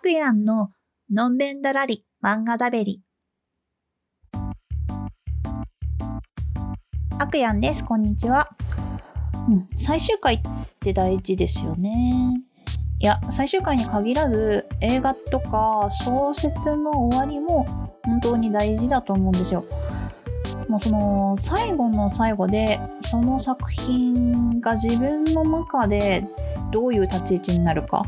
くやんののんべんだらり漫画だべり。あくやんです。こんにちは。うん、最終回って大事ですよね。いや、最終回に限らず映画とか小説の終わりも本当に大事だと思うんですよ。もうその最後の最後でその作品が自分の中でどういう立ち位置になるか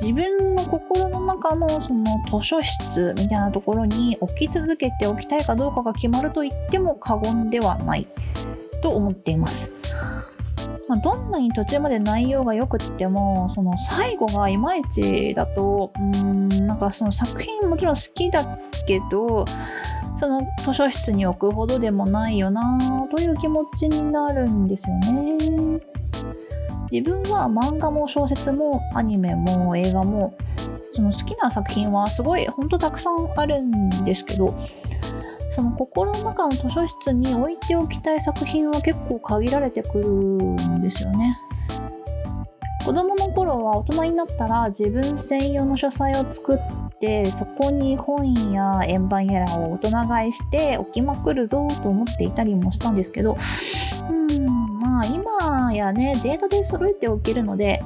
自分の心の中のその図書室みたいなところに置き続けておきたいかどうかが決まると言っても過言ではないと思っています。まあ、どんなに途中まで内容が良くってもその最後がいまいちだとうんなんかその作品もちろん好きだけどその図書室に置くほどでもないよなという気持ちになるんですよね。自分は漫画も小説もアニメも映画もその好きな作品はすごいほんとたくさんあるんですけどその心の中の図書室に置いておきたい作品は結構限られてくるんですよね。子供の頃は大人になったら自分専用の書斎を作ってそこに本や円盤やらを大人買いして置きまくるぞと思っていたりもしたんですけどうんまあ今やねデータで揃えておけるので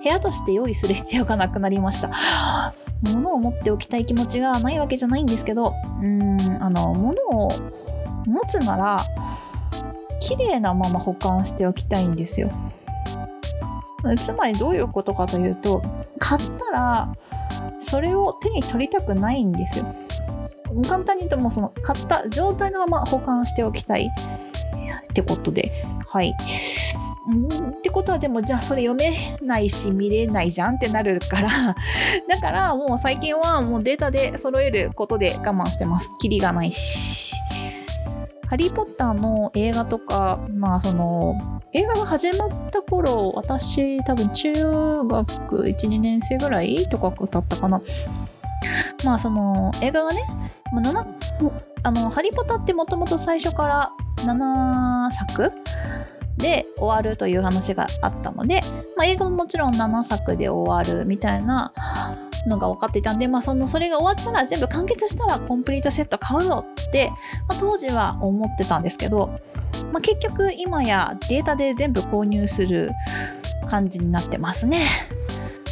部屋として用意する必要がなくなりました。物を持っておきたい気持ちがないわけじゃないんですけどうんあの物を持つなら綺麗なまま保管しておきたいんですよ。つまりどういうことかというと買ったらそれを手に取りたくないんですよ。簡単に言うともうその買った状態のまま保管しておきたい。ってことではい。ってことはでもじゃあそれ読めないし見れないじゃんってなるから だからもう最近はもうデータで揃えることで我慢してます。キリがないし。ハリー・ポッターの映画とか、まあその、映画が始まった頃、私多分中学1、2年生ぐらいとかだったかな。まあその映画がね、まあ、あの、ハリー・ポッターってもともと最初から7作？で終わるという話があったので、まあ、映画ももちろん7作で終わるみたいなのが分かっていたんで、まあ、そのそれが終わったら全部完結したらコンプリートセット買うぞって、まあ、当時は思ってたんですけど、まあ、結局今やデータで全部購入する感じになってますね。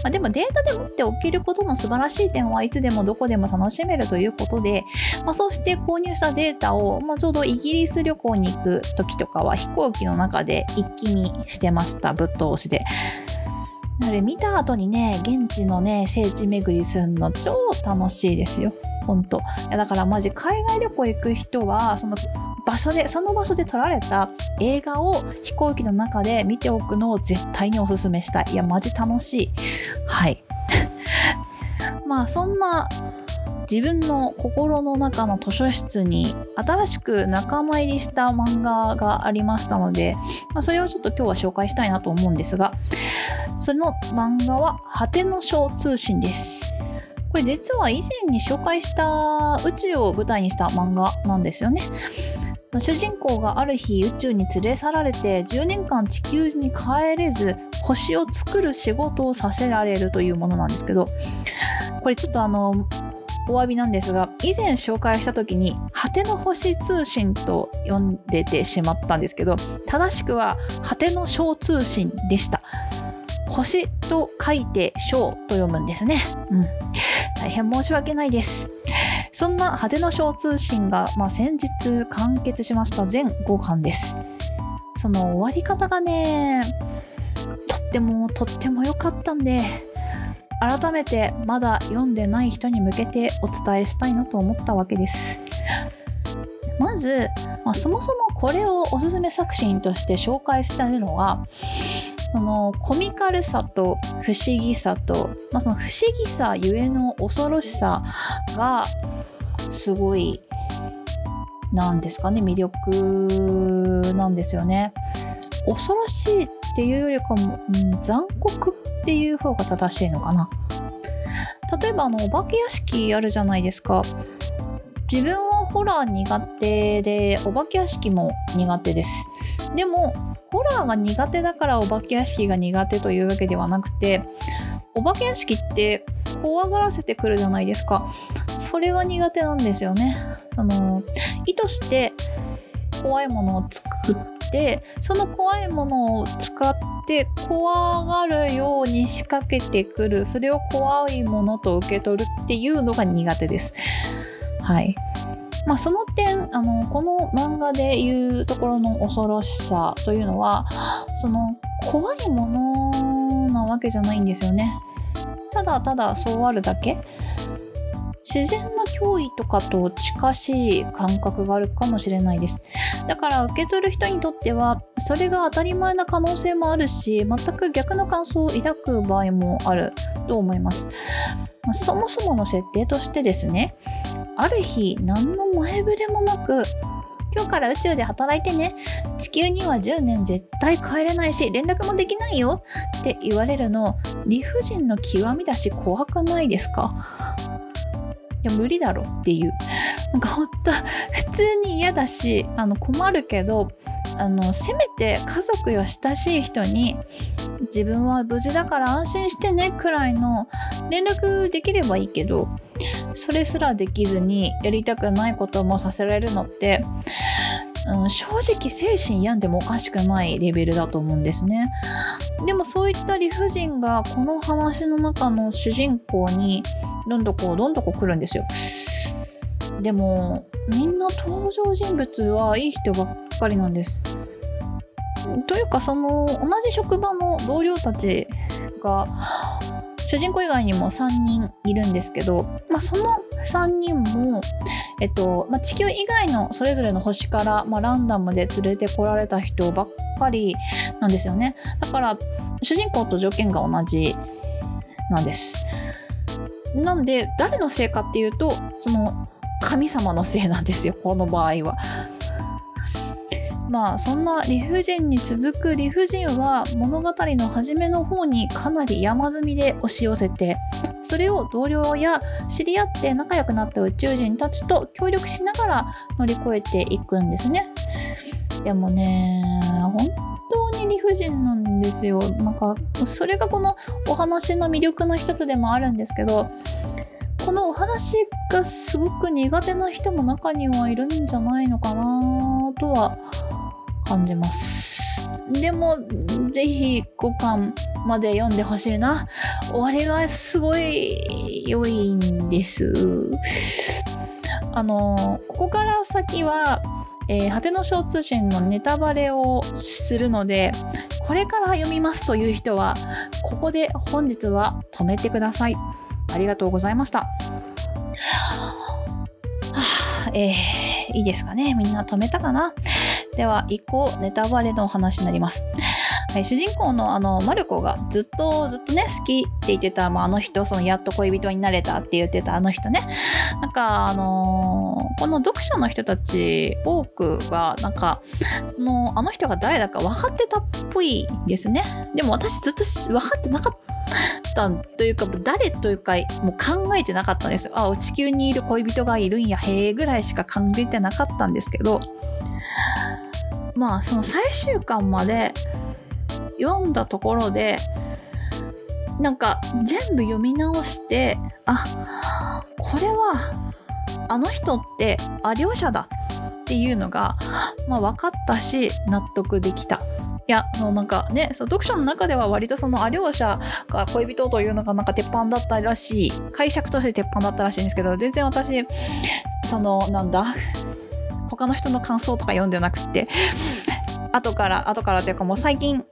まあ、でもデータで持っておけることの素晴らしい点はいつでもどこでも楽しめるということで、まあ、そうして購入したデータを、まあ、ちょうどイギリス旅行に行く時とかは飛行機の中で一気見してましたぶっ通しで。なので見た後にね現地のね聖地巡りするの超楽しいですよ。本当いやだからマジ海外旅行行く人はその場所でその場所で撮られた映画を飛行機の中で見ておくのを絶対におすすめしたい。いやマジ楽しい。はい。まあそんな自分の心の中の図書室に新しく仲間入りした漫画がありましたので、まあ、それをちょっと今日は紹介したいなと思うんですがその漫画は「果ての章通信」です。これ実は以前に紹介した宇宙を舞台にした漫画なんですよね。主人公がある日宇宙に連れ去られて10年間地球に帰れず星を作る仕事をさせられるというものなんですけどこれちょっとあのお詫びなんですが以前紹介した時に「果ての星通信」と呼んでてしまったんですけど正しくは「果ての小通信」でした。星と書いて小と読むんですね。うん。大変申し訳ないです。そんな派手の小通信が、まあ、先日完結しました全5巻です。その終わり方がね、とってもとっても良かったんで、改めてまだ読んでない人に向けてお伝えしたいなと思ったわけです。まず、まあ、そもそもこれをおすすめ作品として紹介しているのは、そのコミカルさと不思議さと、まあ、その不思議さゆえの恐ろしさがすごいなんですかね魅力なんですよね。恐ろしいっていうよりかも、うん、残酷っていう方が正しいのかな。例えばあのお化け屋敷あるじゃないですか。自分はホラー苦手でお化け屋敷も苦手です。でもホラーが苦手だからお化け屋敷が苦手というわけではなくてお化け屋敷って怖がらせてくるじゃないですか。それが苦手なんですよね。あの意図して怖いものを作ってその怖いものを使って怖がるように仕掛けてくるそれを怖いものと受け取るっていうのが苦手です。はい。まあ、その点あのこの漫画でいうところの恐ろしさというのはその怖いものなわけじゃないんですよね。ただただそうあるだけ？自然の脅威とかと近しい感覚があるかもしれないです。だから受け取る人にとってはそれが当たり前な可能性もあるし全く逆の感想を抱く場合もあると思います。そもそもの設定としてですねある日何の前触れもなく今日から宇宙で働いてね。地球には10年絶対帰れないし連絡もできないよ。って言われるの。理不尽の極みだし怖くないですか？いや無理だろ。っていう。なんかほんと普通に嫌だしあの困るけどあのせめて家族や親しい人に自分は無事だから安心してねくらいの連絡できればいいけどそれすらできずにやりたくないこともさせられるのって、うん、正直精神病んでもおかしくないレベルだと思うんですね。でもそういった理不尽がこの話の中の主人公にどんどこどんどこ来るんですよ。でもみんな登場人物はいい人ばっかりなんです。というかその同じ職場の同僚たちが主人公以外にも3人いるんですけど、まあ、その3人も、えっとまあ、地球以外のそれぞれの星から、まあ、ランダムで連れてこられた人ばっかりなんですよねだから主人公と条件が同じなんですなんで誰のせいかっていうとその神様のせいなんですよこの場合は。まあそんな理不尽に続く理不尽は物語の初めの方にかなり山積みで押し寄せてそれを同僚や知り合って仲良くなった宇宙人たちと協力しながら乗り越えていくんですね。でもね本当に理不尽なんですよ。なんかそれがこのお話の魅力の一つでもあるんですけどこのお話がすごく苦手な人も中にはいるんじゃないのかなとは感じます。でもぜひ5巻まで読んでほしいな。終わりがすごい良いんです。あのここから先はえー、果ての小通信のネタバレをするのでこれから読みますという人はここで本日は止めてください。ありがとうございました、はあ、えー、いいですかね。みんな止めたかな。では一個ネタバレのお話になります。はい、主人公のあのマルコがずっとずっとね好きって言ってた、まあ、あの人そのやっと恋人になれたって言ってたあの人ね。なんかあのー、この読者の人たち多くはなんかそのあの人が誰だか分かってたっぽいですね。でも私ずっと分かってなかったというか誰というかもう考えてなかったんですよ。あ地球にいる恋人がいるんやへえぐらいしか考えてなかったんですけど。まあその最終巻まで読んだところでなんか全部読み直してあこれはあの人ってあ両者だっていうのが、まあ、分かったし納得できた。いや、もうなんかね、そ読書の中では割とそのあ両者が恋人というのがなんか鉄板だったらしい、解釈として鉄板だったらしいんですけど、全然私、その、なんだ、他の人の感想とか読んでなくて。後から後からというかもう最近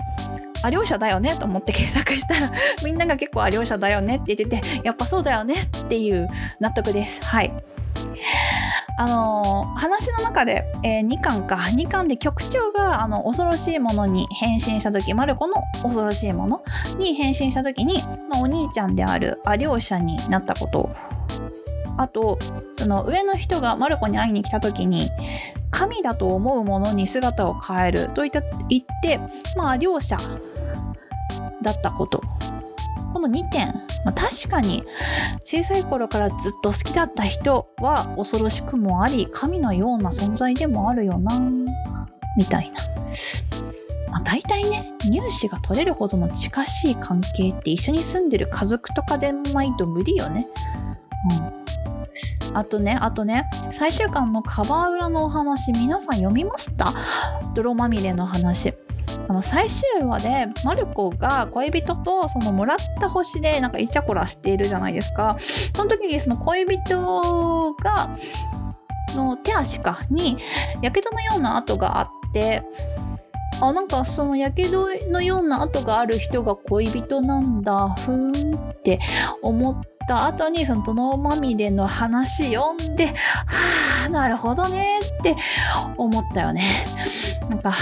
あ両者だよねと思って検索したらみんなが結構あ両者だよねって言っててやっぱそうだよねっていう納得です。はい。あの、話の中で、えー、2巻か。2巻で局長があの恐ろしいものに変身した時マルコの恐ろしいものに変身した時に、まあ、お兄ちゃんであるア両者になったことあとその上の人がマルコに会いに来た時に神だと思うものに姿を変えるといった言ってまあ両者だったこと。この2点、まあ、確かに小さい頃からずっと好きだった人は恐ろしくもあり神のような存在でもあるよなみたいな。まあ、大体ね乳歯が取れるほどの近しい関係って一緒に住んでる家族とかでないと無理よね。うん、あとねあとね最終巻のカバー裏のお話皆さん読みました？泥まみれの話。あの最終話でマルコが恋人とそのもらった星でなんかイチャコラしているじゃないですかその時にその恋人がの手足かにやけどのような跡があってあなんかそのやけどのような跡がある人が恋人なんだふーんって思った後にその殿まみれの話読んではあなるほどねって思ったよね。なんか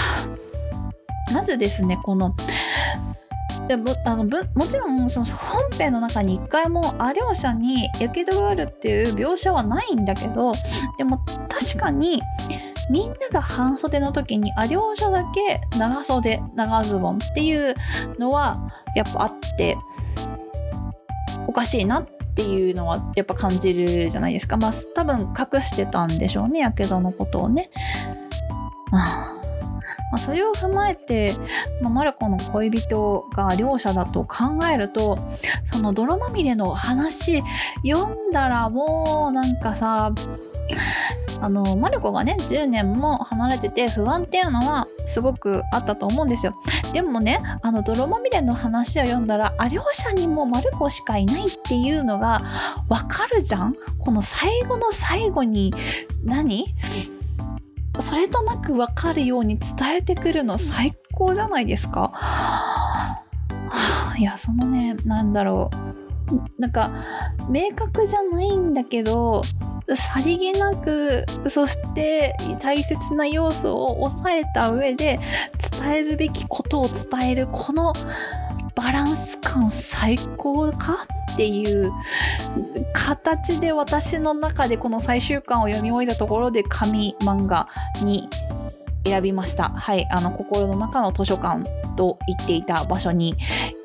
まずですねこのでもあのもちろんその本編の中に一回もア両者にやけどがあるっていう描写はないんだけどでも確かにみんなが半袖の時にア両者だけ長袖長ズボンっていうのはやっぱあっておかしいなっていうのはやっぱ感じるじゃないですかまあ多分隠してたんでしょうねやけどのことをね。まあ、それを踏まえて、まあ、マルコの恋人が両者だと考えるとその泥まみれの話読んだらもうなんかさあのマルコがね10年も離れてて不安っていうのはすごくあったと思うんですよ。でもねあの泥まみれの話を読んだらあ両者にもマルコしかいないっていうのがわかるじゃん？この最後の最後に何？それとなく分かるように伝えてくるの最高じゃないですか。はあ、いやそのねなんだろう。なんか明確じゃないんだけどさりげなくそして大切な要素を抑えた上で伝えるべきことを伝えるこのバランス感最高かっていう形で私の中でこの最終巻を読み終えたところで紙漫画に選びました。はい、あの心の中の図書館と言っていた場所に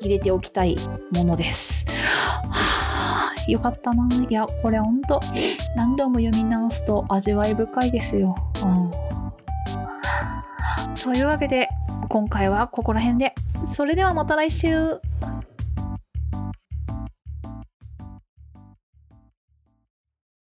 入れておきたいものです。よかったな。いや、これほんと何度も読み直すと味わい深いですよ。うん、というわけで今回はここら辺で。それではまた来週。